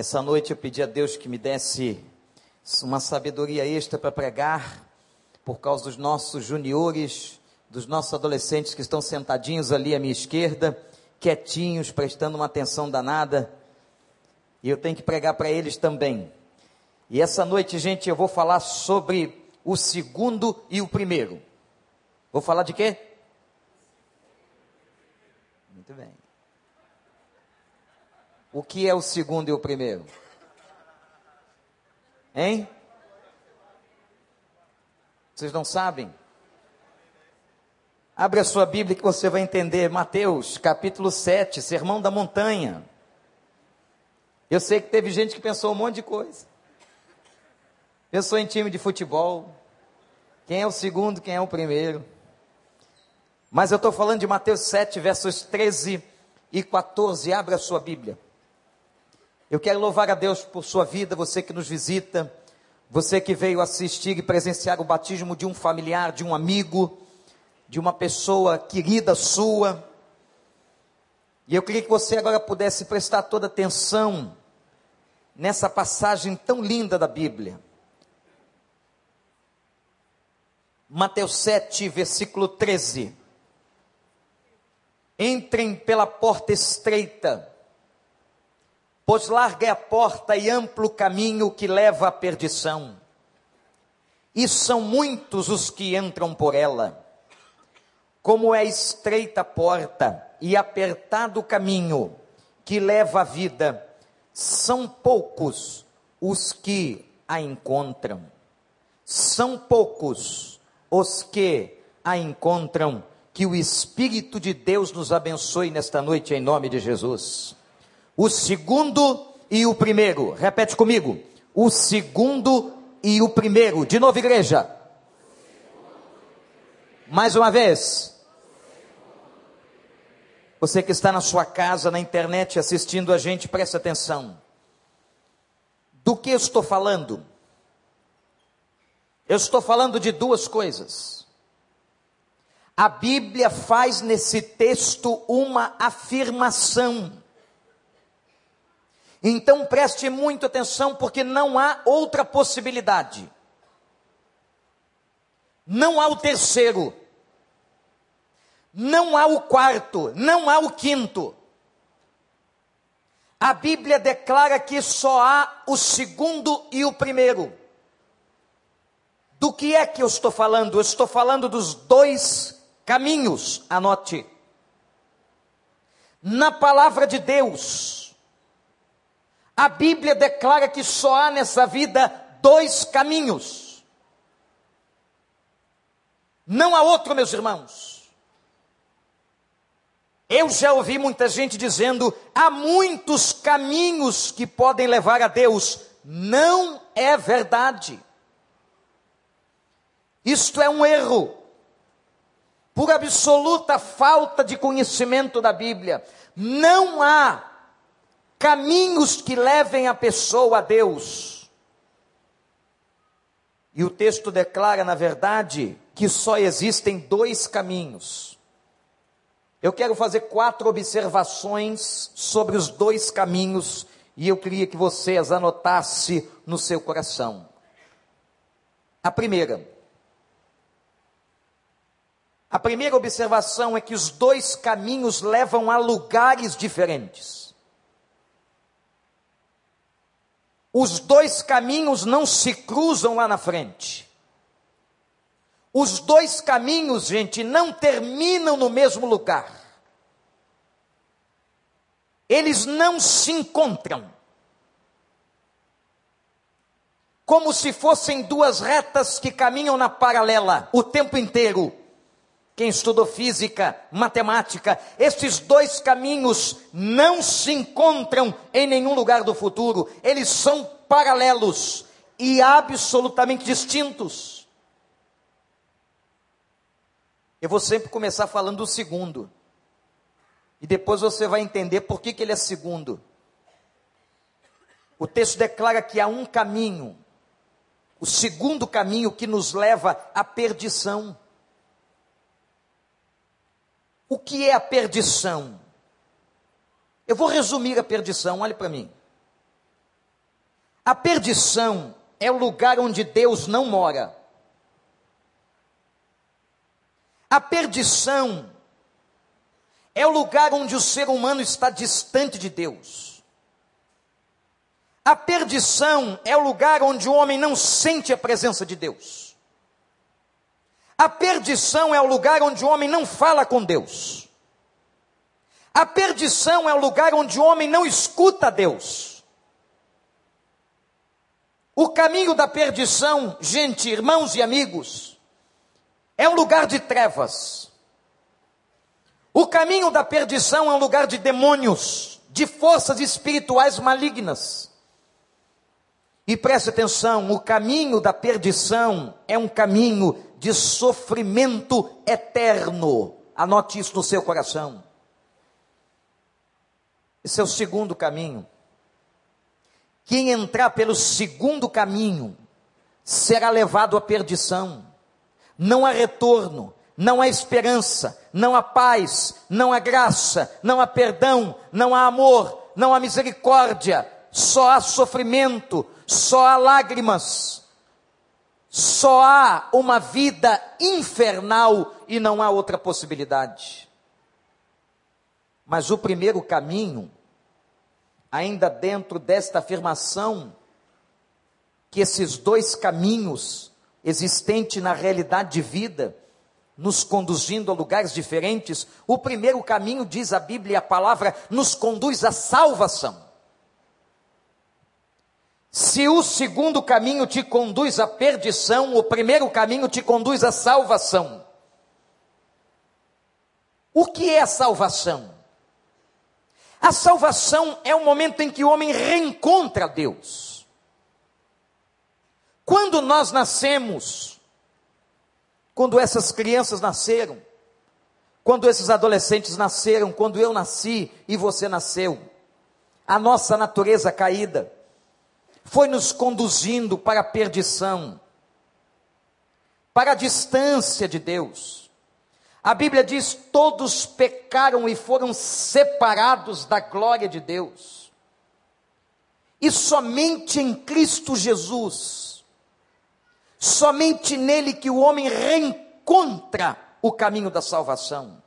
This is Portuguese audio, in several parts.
Essa noite eu pedi a Deus que me desse uma sabedoria extra para pregar, por causa dos nossos juniores, dos nossos adolescentes que estão sentadinhos ali à minha esquerda, quietinhos, prestando uma atenção danada. E eu tenho que pregar para eles também. E essa noite, gente, eu vou falar sobre o segundo e o primeiro. Vou falar de quê? Muito bem. O que é o segundo e o primeiro? Hein? Vocês não sabem? Abre a sua Bíblia que você vai entender. Mateus, capítulo 7, Sermão da Montanha. Eu sei que teve gente que pensou um monte de coisa. Pensou em time de futebol. Quem é o segundo, quem é o primeiro. Mas eu estou falando de Mateus 7, versos 13 e 14. Abra a sua Bíblia. Eu quero louvar a Deus por sua vida, você que nos visita, você que veio assistir e presenciar o batismo de um familiar, de um amigo, de uma pessoa querida sua. E eu queria que você agora pudesse prestar toda atenção nessa passagem tão linda da Bíblia. Mateus 7, versículo 13. Entrem pela porta estreita pois larga é a porta e amplo caminho que leva à perdição. E são muitos os que entram por ela. Como é estreita a porta e apertado o caminho que leva à vida, são poucos os que a encontram. São poucos os que a encontram. Que o Espírito de Deus nos abençoe nesta noite em nome de Jesus o segundo e o primeiro. Repete comigo. O segundo e o primeiro. De novo, igreja. Mais uma vez. Você que está na sua casa, na internet, assistindo a gente, preste atenção. Do que eu estou falando? Eu estou falando de duas coisas. A Bíblia faz nesse texto uma afirmação. Então preste muito atenção, porque não há outra possibilidade. Não há o terceiro. Não há o quarto. Não há o quinto. A Bíblia declara que só há o segundo e o primeiro. Do que é que eu estou falando? Eu estou falando dos dois caminhos. Anote. Na palavra de Deus, a Bíblia declara que só há nessa vida dois caminhos. Não há outro, meus irmãos. Eu já ouvi muita gente dizendo: há muitos caminhos que podem levar a Deus. Não é verdade. Isto é um erro, por absoluta falta de conhecimento da Bíblia. Não há caminhos que levem a pessoa a Deus. E o texto declara, na verdade, que só existem dois caminhos. Eu quero fazer quatro observações sobre os dois caminhos e eu queria que você as anotasse no seu coração. A primeira. A primeira observação é que os dois caminhos levam a lugares diferentes. Os dois caminhos não se cruzam lá na frente. Os dois caminhos, gente, não terminam no mesmo lugar. Eles não se encontram. Como se fossem duas retas que caminham na paralela o tempo inteiro quem estudou física, matemática, esses dois caminhos não se encontram em nenhum lugar do futuro, eles são paralelos e absolutamente distintos. Eu vou sempre começar falando do segundo, e depois você vai entender por que, que ele é segundo. O texto declara que há um caminho, o segundo caminho que nos leva à perdição. O que é a perdição? Eu vou resumir a perdição, olhe para mim. A perdição é o lugar onde Deus não mora. A perdição é o lugar onde o ser humano está distante de Deus. A perdição é o lugar onde o homem não sente a presença de Deus. A perdição é o lugar onde o homem não fala com Deus. A perdição é o lugar onde o homem não escuta Deus. O caminho da perdição, gente, irmãos e amigos, é um lugar de trevas. O caminho da perdição é um lugar de demônios, de forças espirituais malignas. E preste atenção: o caminho da perdição é um caminho de sofrimento eterno. Anote isso no seu coração. Esse é o segundo caminho. Quem entrar pelo segundo caminho será levado à perdição. Não há retorno, não há esperança, não há paz, não há graça, não há perdão, não há amor, não há misericórdia, só há sofrimento, só há lágrimas, só há uma vida infernal e não há outra possibilidade. Mas o primeiro caminho, ainda dentro desta afirmação, que esses dois caminhos existentes na realidade de vida, nos conduzindo a lugares diferentes, o primeiro caminho, diz a Bíblia, a palavra, nos conduz à salvação. Se o segundo caminho te conduz à perdição, o primeiro caminho te conduz à salvação. O que é a salvação? A salvação é o momento em que o homem reencontra Deus. Quando nós nascemos, quando essas crianças nasceram, quando esses adolescentes nasceram, quando eu nasci e você nasceu, a nossa natureza caída foi nos conduzindo para a perdição, para a distância de Deus. A Bíblia diz: todos pecaram e foram separados da glória de Deus. E somente em Cristo Jesus, somente nele que o homem reencontra o caminho da salvação.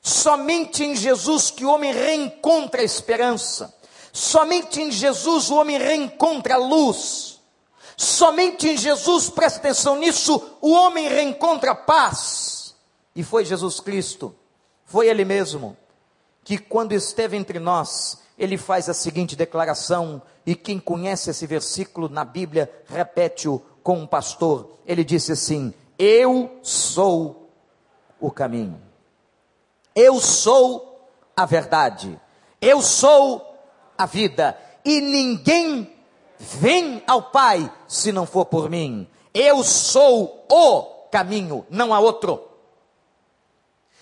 Somente em Jesus que o homem reencontra a esperança. Somente em Jesus o homem reencontra a luz. Somente em Jesus, presta atenção nisso, o homem reencontra a paz. E foi Jesus Cristo, foi Ele mesmo, que quando esteve entre nós, ele faz a seguinte declaração, e quem conhece esse versículo na Bíblia, repete-o com um pastor. Ele disse assim: Eu sou o caminho, eu sou a verdade, eu sou a vida, e ninguém vem ao Pai se não for por mim. Eu sou o caminho, não há outro.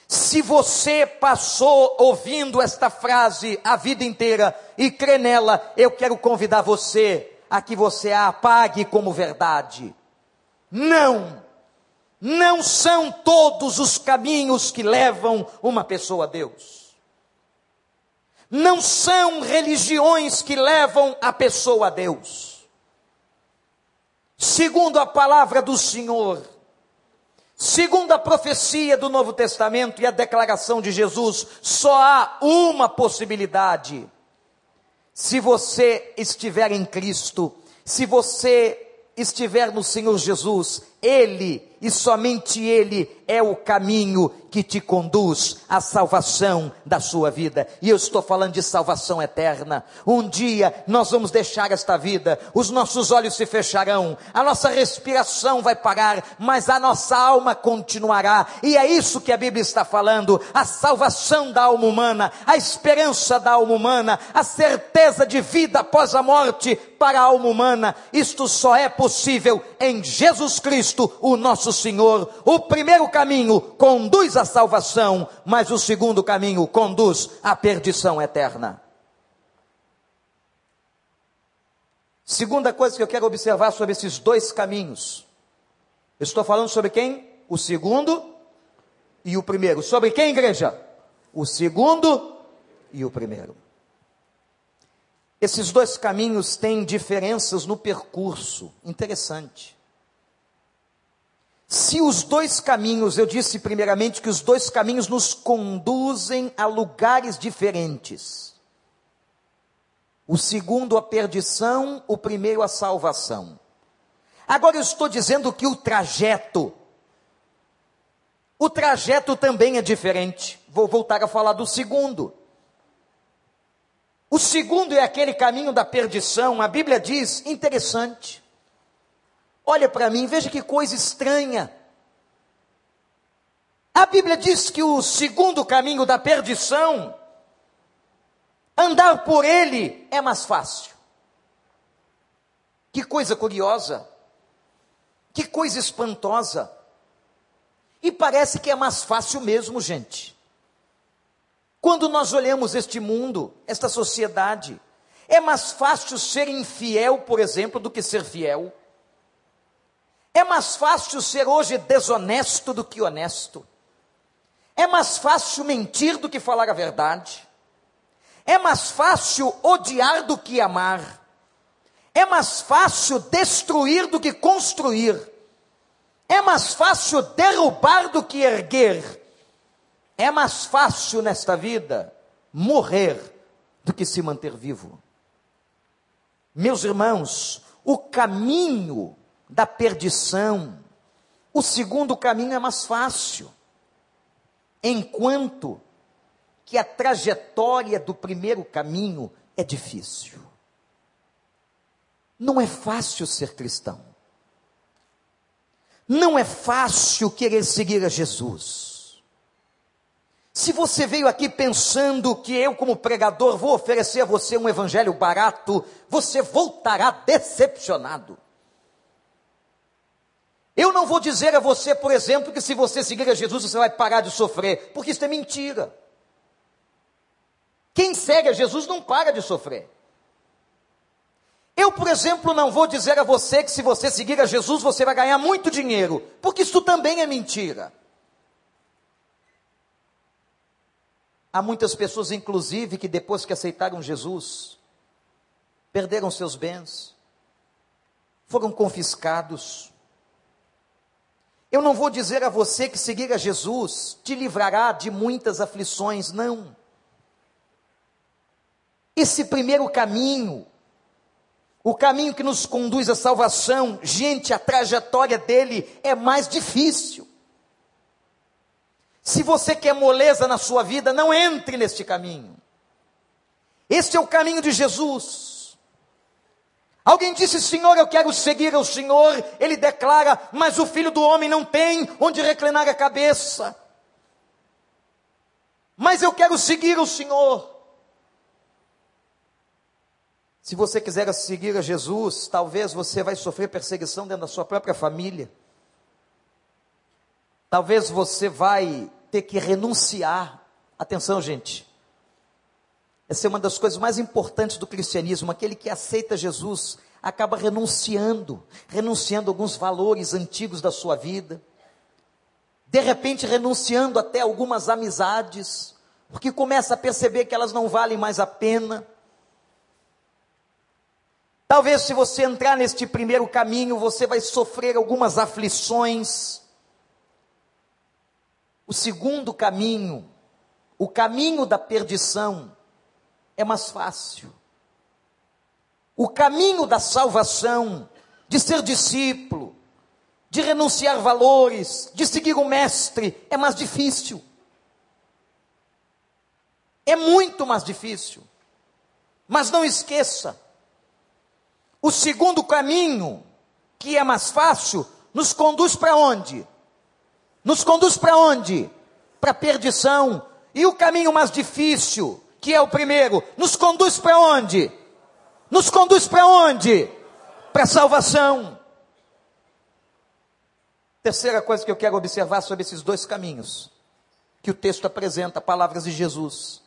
Se você passou ouvindo esta frase a vida inteira e crê nela, eu quero convidar você a que você a apague como verdade. Não! Não são todos os caminhos que levam uma pessoa a Deus. Não são religiões que levam a pessoa a Deus. Segundo a palavra do Senhor, Segundo a profecia do Novo Testamento e a declaração de Jesus, só há uma possibilidade. Se você estiver em Cristo, se você estiver no Senhor Jesus, Ele e somente Ele é o caminho que te conduz à salvação da sua vida. E eu estou falando de salvação eterna. Um dia nós vamos deixar esta vida, os nossos olhos se fecharão, a nossa respiração vai parar, mas a nossa alma continuará. E é isso que a Bíblia está falando: a salvação da alma humana, a esperança da alma humana, a certeza de vida após a morte para a alma humana. Isto só é possível em Jesus Cristo, o nosso Senhor. O primeiro caminho conduz à salvação, mas o segundo caminho conduz à perdição eterna. Segunda coisa que eu quero observar sobre esses dois caminhos. estou falando sobre quem? O segundo e o primeiro. Sobre quem, igreja? O segundo e o primeiro. Esses dois caminhos têm diferenças no percurso. Interessante. Se os dois caminhos, eu disse primeiramente que os dois caminhos nos conduzem a lugares diferentes. O segundo a perdição, o primeiro a salvação. Agora eu estou dizendo que o trajeto, o trajeto também é diferente. Vou voltar a falar do segundo. O segundo é aquele caminho da perdição. A Bíblia diz, interessante. Olha para mim, veja que coisa estranha. A Bíblia diz que o segundo caminho da perdição, andar por ele é mais fácil. Que coisa curiosa. Que coisa espantosa. E parece que é mais fácil mesmo, gente. Quando nós olhamos este mundo, esta sociedade, é mais fácil ser infiel, por exemplo, do que ser fiel. É mais fácil ser hoje desonesto do que honesto. É mais fácil mentir do que falar a verdade. É mais fácil odiar do que amar. É mais fácil destruir do que construir. É mais fácil derrubar do que erguer. É mais fácil nesta vida morrer do que se manter vivo. Meus irmãos, o caminho da perdição, o segundo caminho é mais fácil. Enquanto que a trajetória do primeiro caminho é difícil. Não é fácil ser cristão. Não é fácil querer seguir a Jesus. Se você veio aqui pensando que eu, como pregador, vou oferecer a você um evangelho barato, você voltará decepcionado. Eu não vou dizer a você, por exemplo, que se você seguir a Jesus você vai parar de sofrer, porque isso é mentira. Quem segue a Jesus não para de sofrer. Eu, por exemplo, não vou dizer a você que se você seguir a Jesus você vai ganhar muito dinheiro, porque isso também é mentira. Há muitas pessoas, inclusive, que depois que aceitaram Jesus, perderam seus bens, foram confiscados. Eu não vou dizer a você que seguir a Jesus te livrará de muitas aflições, não. Esse primeiro caminho, o caminho que nos conduz à salvação, gente, a trajetória dele é mais difícil. Se você quer moleza na sua vida, não entre neste caminho. Este é o caminho de Jesus. Alguém disse, Senhor, eu quero seguir ao Senhor. Ele declara, mas o filho do homem não tem onde reclinar a cabeça. Mas eu quero seguir o Senhor. Se você quiser seguir a Jesus, talvez você vai sofrer perseguição dentro da sua própria família. Talvez você vai ter que renunciar. Atenção, gente. Essa é uma das coisas mais importantes do cristianismo. Aquele que aceita Jesus acaba renunciando, renunciando alguns valores antigos da sua vida. De repente, renunciando até algumas amizades, porque começa a perceber que elas não valem mais a pena. Talvez, se você entrar neste primeiro caminho, você vai sofrer algumas aflições o segundo caminho, o caminho da perdição, é mais fácil. O caminho da salvação, de ser discípulo, de renunciar valores, de seguir o mestre, é mais difícil. É muito mais difícil. Mas não esqueça, o segundo caminho, que é mais fácil, nos conduz para onde? nos conduz para onde? Para a perdição. E o caminho mais difícil, que é o primeiro, nos conduz para onde? Nos conduz para onde? Para a salvação. Terceira coisa que eu quero observar sobre esses dois caminhos, que o texto apresenta, palavras de Jesus.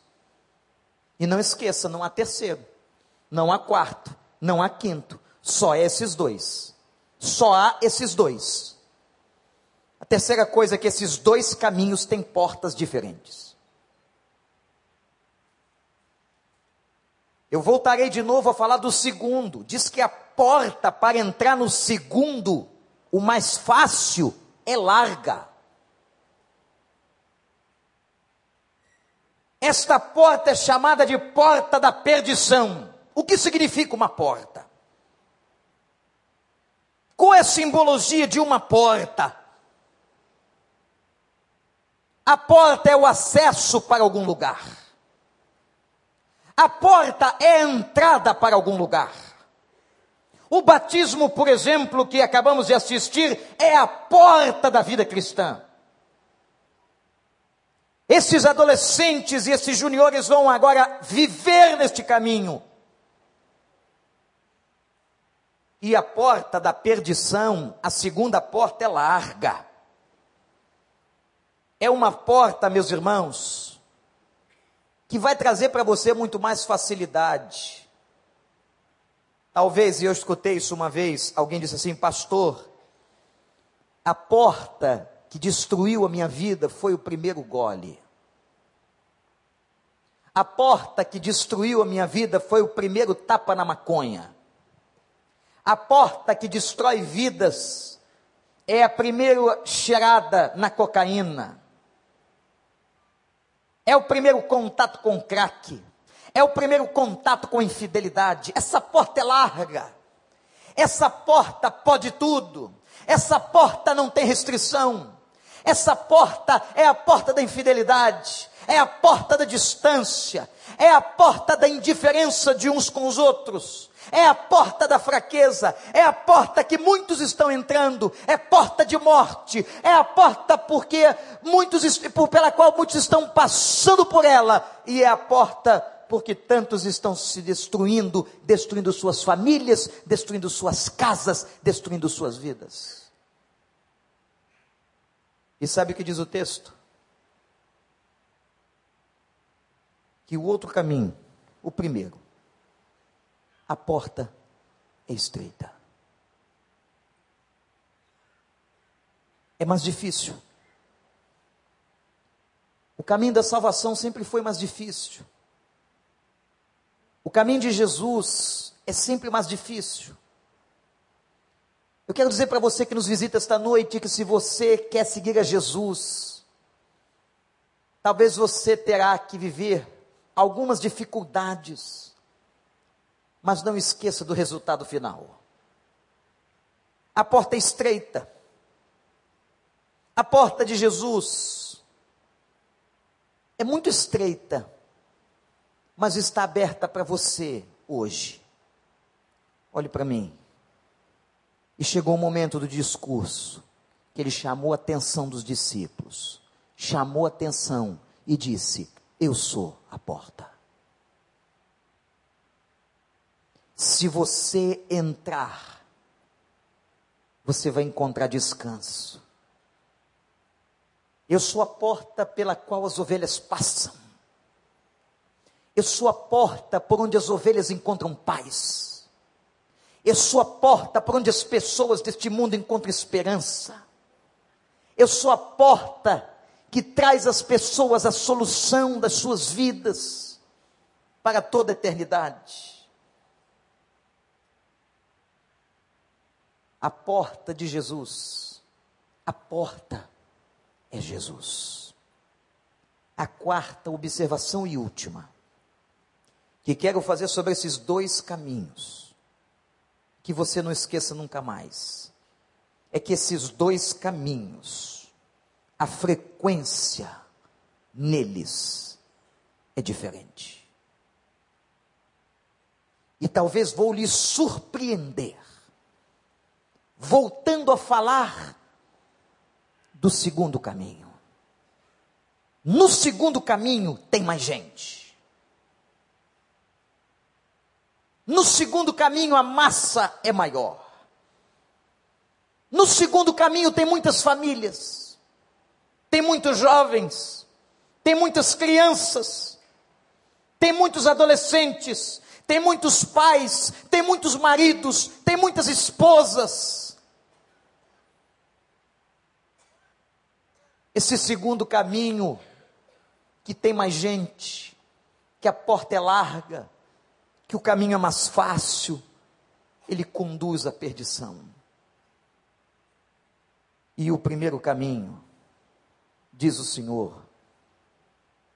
E não esqueça, não há terceiro, não há quarto, não há quinto, só esses dois. Só há esses dois. A terceira coisa é que esses dois caminhos têm portas diferentes. Eu voltarei de novo a falar do segundo. Diz que a porta para entrar no segundo, o mais fácil, é larga. Esta porta é chamada de porta da perdição. O que significa uma porta? Qual é a simbologia de uma porta? A porta é o acesso para algum lugar. A porta é a entrada para algum lugar. O batismo, por exemplo, que acabamos de assistir, é a porta da vida cristã. Esses adolescentes e esses juniores vão agora viver neste caminho. E a porta da perdição, a segunda porta é larga. É uma porta, meus irmãos, que vai trazer para você muito mais facilidade. Talvez, e eu escutei isso uma vez, alguém disse assim, pastor, a porta que destruiu a minha vida foi o primeiro gole. A porta que destruiu a minha vida foi o primeiro tapa na maconha. A porta que destrói vidas é a primeira cheirada na cocaína. É o primeiro contato com crack. É o primeiro contato com infidelidade. Essa porta é larga. Essa porta pode tudo. Essa porta não tem restrição. Essa porta é a porta da infidelidade, é a porta da distância, é a porta da indiferença de uns com os outros, é a porta da fraqueza, é a porta que muitos estão entrando, é porta de morte, é a porta porque muitos pela qual muitos estão passando por ela, e é a porta porque tantos estão se destruindo, destruindo suas famílias, destruindo suas casas, destruindo suas vidas. E sabe o que diz o texto? Que o outro caminho, o primeiro, a porta é estreita. É mais difícil. O caminho da salvação sempre foi mais difícil. O caminho de Jesus é sempre mais difícil. Eu quero dizer para você que nos visita esta noite que se você quer seguir a Jesus, talvez você terá que viver algumas dificuldades, mas não esqueça do resultado final. A porta é estreita. A porta de Jesus é muito estreita, mas está aberta para você hoje. Olhe para mim. E chegou o momento do discurso, que ele chamou a atenção dos discípulos, chamou a atenção e disse: Eu sou a porta. Se você entrar, você vai encontrar descanso. Eu sou a porta pela qual as ovelhas passam. Eu sou a porta por onde as ovelhas encontram paz. Eu sou a porta por onde as pessoas deste mundo encontram esperança. Eu sou a porta que traz às pessoas a solução das suas vidas para toda a eternidade. A porta de Jesus, a porta é Jesus. A quarta observação e última, que quero fazer sobre esses dois caminhos que você não esqueça nunca mais é que esses dois caminhos, a frequência neles é diferente. E talvez vou lhe surpreender, voltando a falar do segundo caminho. No segundo caminho tem mais gente. No segundo caminho, a massa é maior. No segundo caminho, tem muitas famílias, tem muitos jovens, tem muitas crianças, tem muitos adolescentes, tem muitos pais, tem muitos maridos, tem muitas esposas. Esse segundo caminho, que tem mais gente, que a porta é larga, que o caminho é mais fácil, ele conduz à perdição. E o primeiro caminho, diz o Senhor,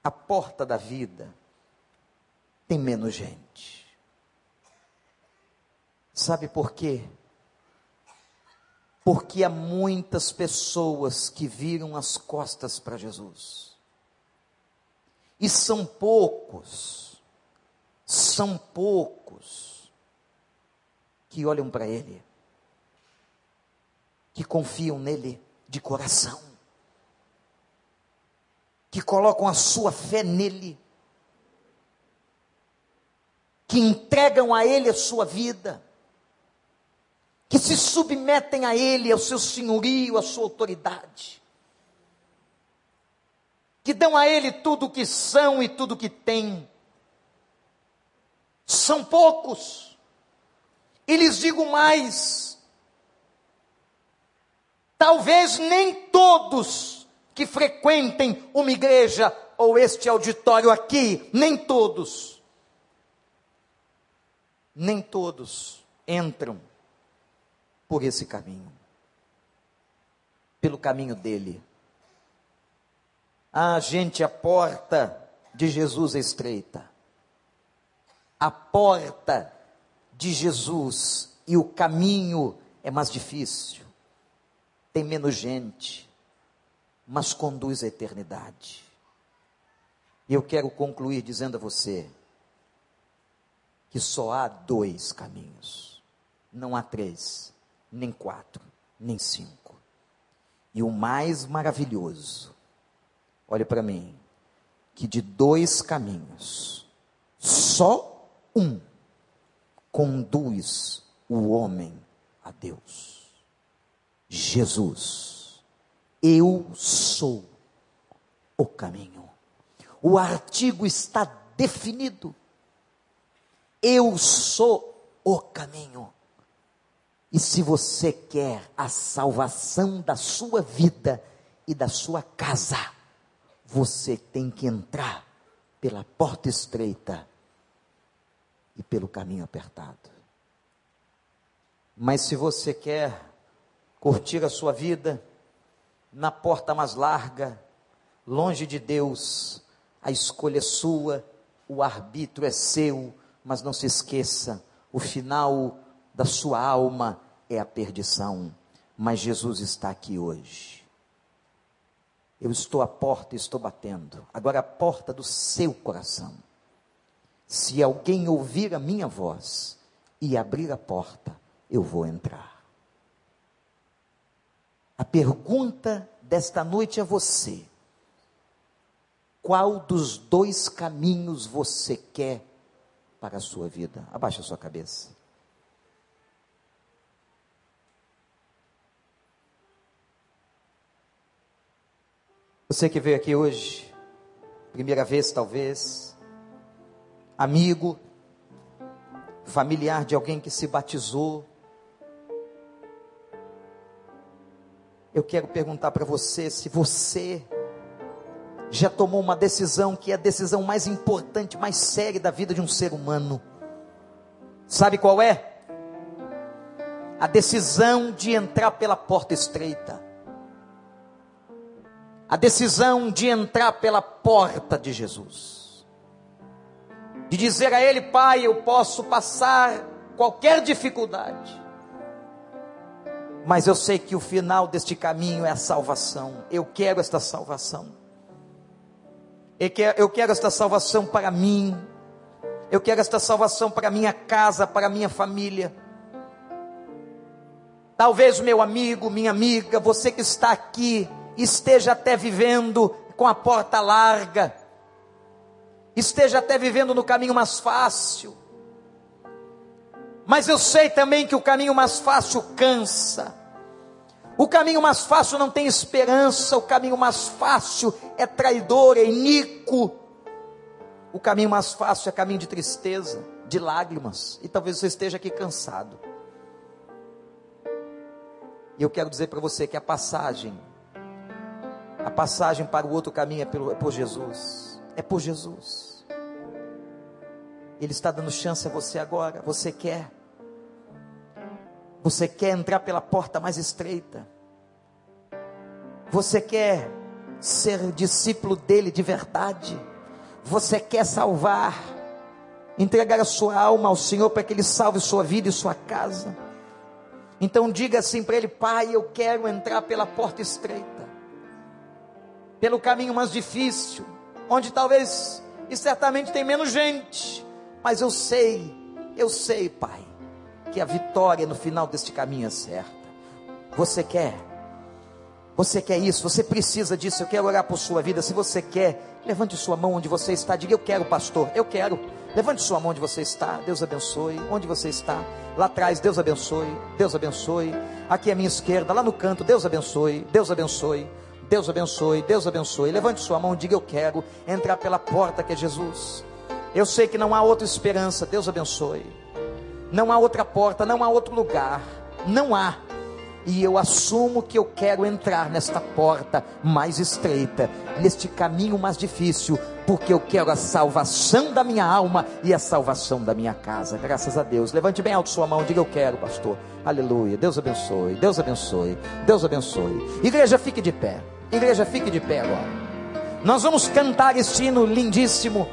a porta da vida tem menos gente. Sabe por quê? Porque há muitas pessoas que viram as costas para Jesus. E são poucos, são poucos que olham para Ele, que confiam nele de coração, que colocam a sua fé nele, que entregam a Ele a sua vida que se submetem a Ele, ao seu senhorio, à sua autoridade, que dão a Ele tudo o que são e tudo o que têm. São poucos, e lhes digo mais: talvez nem todos que frequentem uma igreja ou este auditório aqui, nem todos, nem todos entram por esse caminho. Pelo caminho dele. Ah, gente, a porta de Jesus é estreita. A porta de Jesus e o caminho é mais difícil. Tem menos gente, mas conduz à eternidade. E eu quero concluir dizendo a você que só há dois caminhos, não há três nem quatro, nem cinco. E o mais maravilhoso, olha para mim, que de dois caminhos, só um conduz o homem a Deus. Jesus. Eu sou o caminho. O artigo está definido. Eu sou o caminho. E se você quer a salvação da sua vida e da sua casa, você tem que entrar pela porta estreita e pelo caminho apertado. Mas se você quer curtir a sua vida na porta mais larga, longe de Deus, a escolha é sua, o arbítrio é seu, mas não se esqueça, o final da sua alma é a perdição. Mas Jesus está aqui hoje. Eu estou à porta e estou batendo. Agora a porta do seu coração. Se alguém ouvir a minha voz e abrir a porta, eu vou entrar. A pergunta desta noite é você: qual dos dois caminhos você quer para a sua vida? Abaixa a sua cabeça. Você que veio aqui hoje, primeira vez talvez, amigo, familiar de alguém que se batizou. Eu quero perguntar para você se você já tomou uma decisão que é a decisão mais importante, mais séria da vida de um ser humano. Sabe qual é? A decisão de entrar pela porta estreita a decisão de entrar pela porta de Jesus, de dizer a Ele, Pai, eu posso passar qualquer dificuldade, mas eu sei que o final deste caminho é a salvação, eu quero esta salvação, eu quero esta salvação para mim, eu quero esta salvação para minha casa, para minha família. Talvez meu amigo, minha amiga, você que está aqui, esteja até vivendo com a porta larga, esteja até vivendo no caminho mais fácil. Mas eu sei também que o caminho mais fácil cansa. O caminho mais fácil não tem esperança, o caminho mais fácil é traidor, é iníquo. O caminho mais fácil é caminho de tristeza, de lágrimas, e talvez você esteja aqui cansado. E eu quero dizer para você que a passagem a passagem para o outro caminho é, pelo, é por Jesus. É por Jesus. Ele está dando chance a você agora. Você quer? Você quer entrar pela porta mais estreita? Você quer ser discípulo dele de verdade? Você quer salvar? Entregar a sua alma ao Senhor para que ele salve sua vida e sua casa? Então diga assim para ele: Pai, eu quero entrar pela porta estreita, pelo caminho mais difícil, onde talvez e certamente tem menos gente, mas eu sei, eu sei, Pai, que a vitória no final deste caminho é certa. Você quer? Você quer isso? Você precisa disso? Eu quero orar por sua vida. Se você quer, levante sua mão onde você está. Diga: Eu quero, pastor. Eu quero. Levante sua mão onde você está. Deus abençoe. Onde você está? Lá atrás, Deus abençoe. Deus abençoe. Aqui à minha esquerda, lá no canto, Deus abençoe. Deus abençoe. Deus abençoe. Deus abençoe. Levante sua mão, diga: Eu quero entrar pela porta que é Jesus. Eu sei que não há outra esperança. Deus abençoe. Não há outra porta, não há outro lugar. Não há. E eu assumo que eu quero entrar nesta porta mais estreita, neste caminho mais difícil, porque eu quero a salvação da minha alma e a salvação da minha casa. Graças a Deus. Levante bem alto sua mão, diga eu quero, pastor. Aleluia. Deus abençoe. Deus abençoe. Deus abençoe. Igreja, fique de pé. Igreja, fique de pé agora. Nós vamos cantar este hino lindíssimo.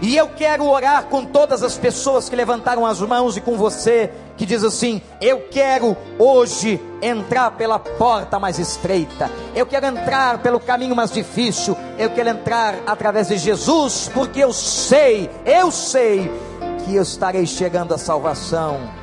E eu quero orar com todas as pessoas que levantaram as mãos e com você que diz assim: Eu quero hoje entrar pela porta mais estreita, eu quero entrar pelo caminho mais difícil, eu quero entrar através de Jesus, porque eu sei, eu sei que eu estarei chegando à salvação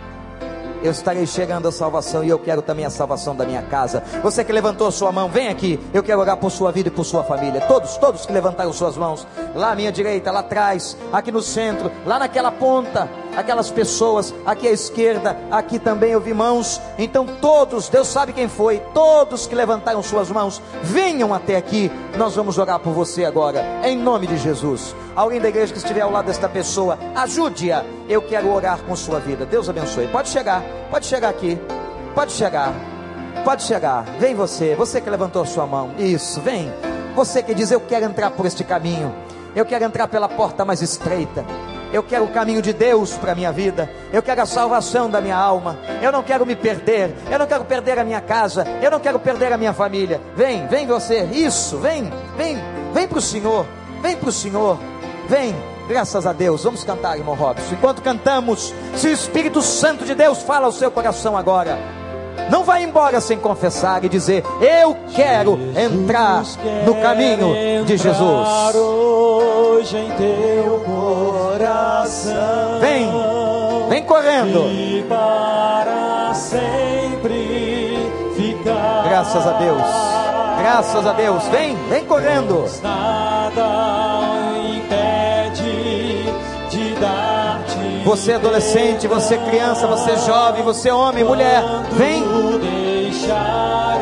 eu estarei chegando à salvação e eu quero também a salvação da minha casa. Você que levantou a sua mão, vem aqui. Eu quero orar por sua vida e por sua família. Todos, todos que levantaram suas mãos, lá à minha direita, lá atrás, aqui no centro, lá naquela ponta, aquelas pessoas, aqui à esquerda, aqui também eu vi mãos. Então todos, Deus sabe quem foi, todos que levantaram suas mãos, venham até aqui. Nós vamos orar por você agora, em nome de Jesus. Alguém da igreja que estiver ao lado desta pessoa, ajude-a. Eu quero orar com sua vida. Deus abençoe. Pode chegar, pode chegar aqui. Pode chegar. Pode chegar. Vem você, você que levantou sua mão. Isso, vem. Você que diz: Eu quero entrar por este caminho. Eu quero entrar pela porta mais estreita. Eu quero o caminho de Deus para a minha vida. Eu quero a salvação da minha alma. Eu não quero me perder. Eu não quero perder a minha casa. Eu não quero perder a minha família. Vem, vem você. Isso, vem, vem, vem para o Senhor. Vem para o Senhor. Vem. Graças a Deus. Vamos cantar, irmão Robson. Enquanto cantamos, se o Espírito Santo de Deus fala ao seu coração agora. Não vai embora sem confessar e dizer: Eu quero entrar no caminho de Jesus. Hoje em teu coração. Vem, vem correndo. E para sempre ficar. Graças a Deus. Graças a Deus. Vem, vem correndo. Nada impede de dar-te. Você adolescente, você criança, você jovem, você homem, mulher, vem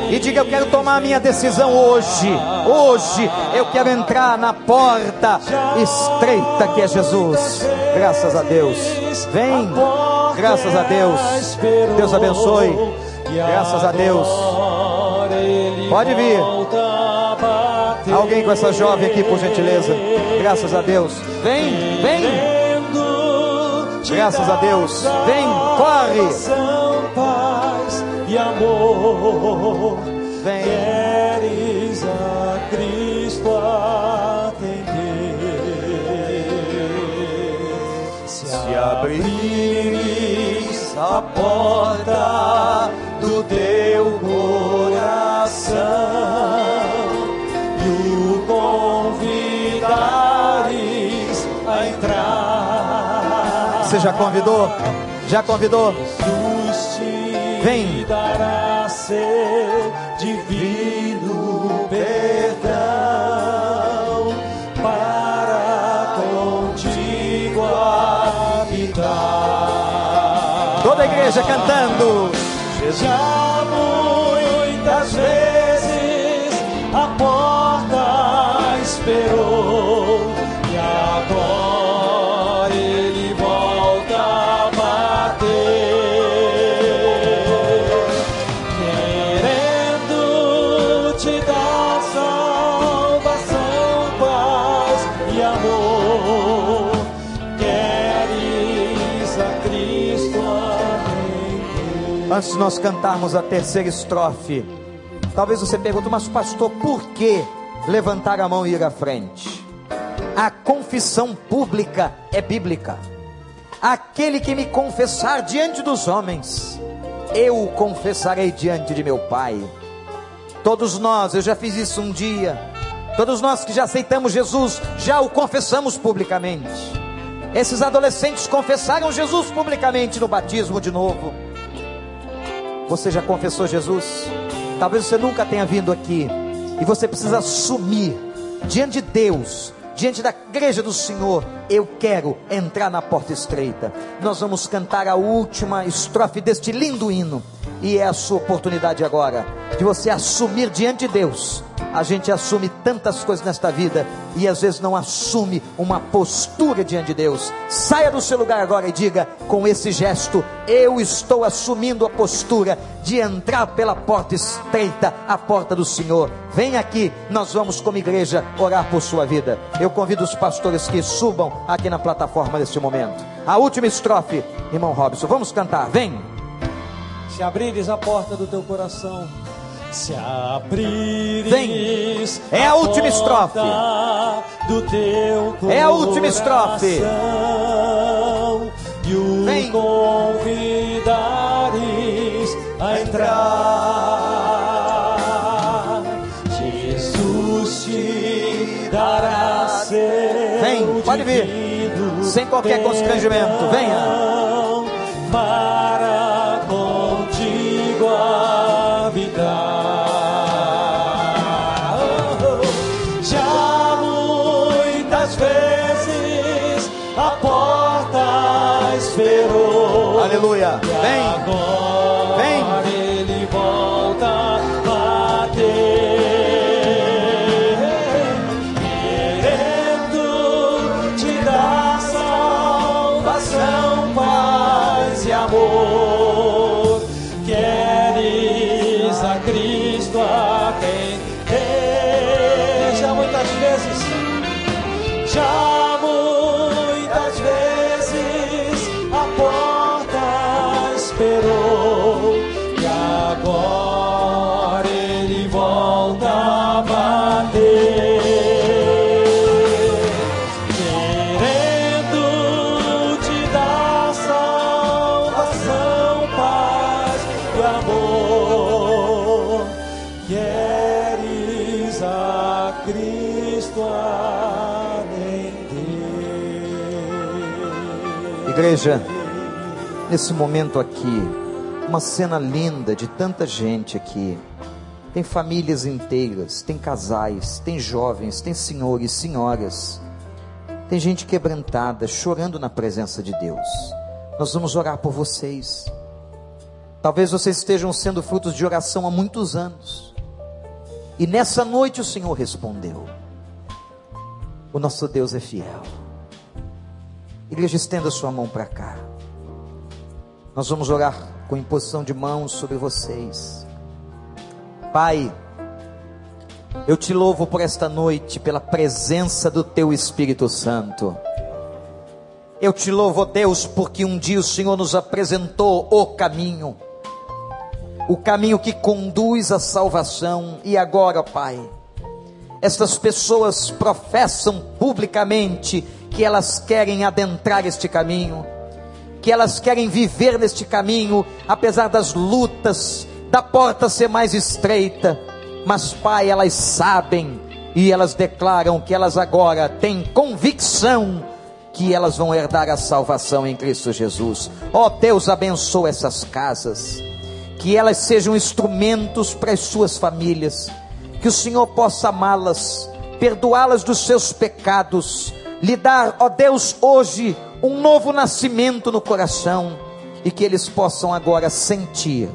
e diga: Eu quero tomar a minha decisão hoje. Hoje eu quero entrar na porta estreita que é Jesus. Graças a Deus. Vem. Graças a Deus. Deus abençoe. Graças a Deus. Pode vir. Alguém com essa jovem aqui, por gentileza. Graças a Deus. Vem, vem. Graças a Deus. Vem, corre. E amor. Vem. Queres a Cristo atender. Se, Se abrires a porta do teu coração e o convidares a entrar. Você já convidou? Já convidou? Jesus Vem. dará ser divino perdão para contigo habitar. Toda a igreja cantando. Já nós cantarmos a terceira estrofe, talvez você pergunte, mas pastor, por que levantar a mão e ir à frente? A confissão pública é bíblica. Aquele que me confessar diante dos homens, eu o confessarei diante de meu Pai. Todos nós, eu já fiz isso um dia. Todos nós que já aceitamos Jesus, já o confessamos publicamente. Esses adolescentes confessaram Jesus publicamente no batismo de novo. Você já confessou Jesus? Talvez você nunca tenha vindo aqui. E você precisa assumir diante de Deus, diante da igreja do Senhor, eu quero entrar na porta estreita. Nós vamos cantar a última estrofe deste lindo hino. E é a sua oportunidade agora de você assumir diante de Deus a gente assume tantas coisas nesta vida e às vezes não assume uma postura diante de Deus. Saia do seu lugar agora e diga com esse gesto: Eu estou assumindo a postura de entrar pela porta estreita, a porta do Senhor. Vem aqui, nós vamos como igreja orar por sua vida. Eu convido os pastores que subam aqui na plataforma neste momento. A última estrofe, irmão Robson, vamos cantar. Vem. Se abrires a porta do teu coração se abrires, Vem. É a, a última estrofe. Do teu coração, é a última estrofe. E o Vem. convidares a entrar. Sem qualquer constrangimento. Venha. Para contigo habitar. Aleluia. Vem. Igreja, nesse momento aqui, uma cena linda de tanta gente aqui. Tem famílias inteiras, tem casais, tem jovens, tem senhores, senhoras. Tem gente quebrantada, chorando na presença de Deus. Nós vamos orar por vocês. Talvez vocês estejam sendo frutos de oração há muitos anos. E nessa noite o Senhor respondeu: O nosso Deus é fiel. Igreja, estenda sua mão para cá. Nós vamos orar com imposição de mãos sobre vocês. Pai, eu te louvo por esta noite, pela presença do Teu Espírito Santo. Eu te louvo, Deus, porque um dia o Senhor nos apresentou o caminho, o caminho que conduz à salvação, e agora, Pai, estas pessoas professam publicamente que elas querem adentrar este caminho, que elas querem viver neste caminho, apesar das lutas, da porta ser mais estreita, mas Pai, elas sabem e elas declaram que elas agora têm convicção que elas vão herdar a salvação em Cristo Jesus. Ó oh, Deus, abençoa essas casas, que elas sejam instrumentos para as suas famílias, que o Senhor possa amá-las, perdoá-las dos seus pecados, lhe dar, ó Deus, hoje um novo nascimento no coração e que eles possam agora sentir,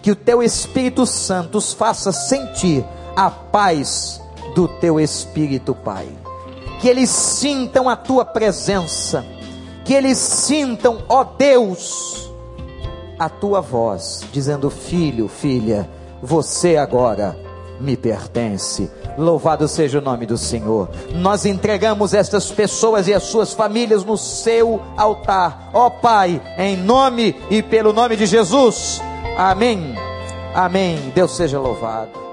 que o teu Espírito Santo os faça sentir a paz do teu Espírito, Pai. Que eles sintam a tua presença, que eles sintam, ó Deus, a tua voz, dizendo: Filho, filha, você agora me pertence. Louvado seja o nome do Senhor. Nós entregamos estas pessoas e as suas famílias no seu altar. Ó oh, Pai, em nome e pelo nome de Jesus, Amém. Amém. Deus seja louvado.